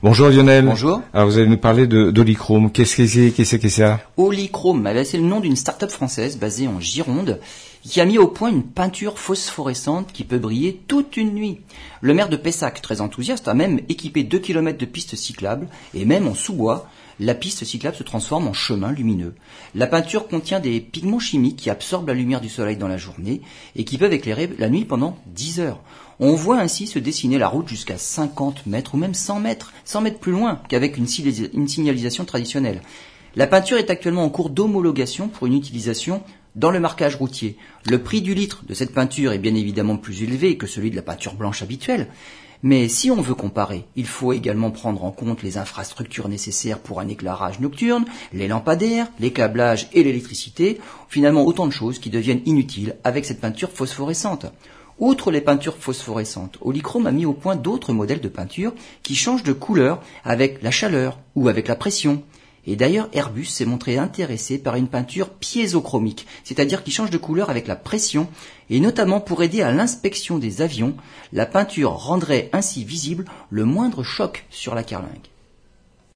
Bonjour Lionel. Bonjour. Alors vous allez nous parler de d'Olichrome. Qu'est-ce que c'est Qu'est-ce que c'est ça Olichrome, bah, c'est le nom d'une start-up française basée en Gironde qui a mis au point une peinture phosphorescente qui peut briller toute une nuit. Le maire de Pessac, très enthousiaste, a même équipé 2 km de pistes cyclables et même en sous-bois, la piste cyclable se transforme en chemin lumineux. La peinture contient des pigments chimiques qui absorbent la lumière du soleil dans la journée et qui peuvent éclairer la nuit pendant 10 heures. On voit ainsi se dessiner la route jusqu'à 50 mètres ou même 100 mètres, 100 mètres plus loin qu'avec une, signalisation traditionnelle. La peinture est actuellement en cours d'homologation pour une utilisation dans le marquage routier. Le prix du litre de cette peinture est bien évidemment plus élevé que celui de la peinture blanche habituelle, mais si on veut comparer, il faut également prendre en compte les infrastructures nécessaires pour un éclairage nocturne, les lampadaires, les câblages et l'électricité, finalement autant de choses qui deviennent inutiles avec cette peinture phosphorescente. Outre les peintures phosphorescentes, Olichrome a mis au point d'autres modèles de peinture qui changent de couleur avec la chaleur ou avec la pression. Et d'ailleurs, Airbus s'est montré intéressé par une peinture piézochromique, c'est-à-dire qui change de couleur avec la pression, et notamment pour aider à l'inspection des avions, la peinture rendrait ainsi visible le moindre choc sur la carlingue.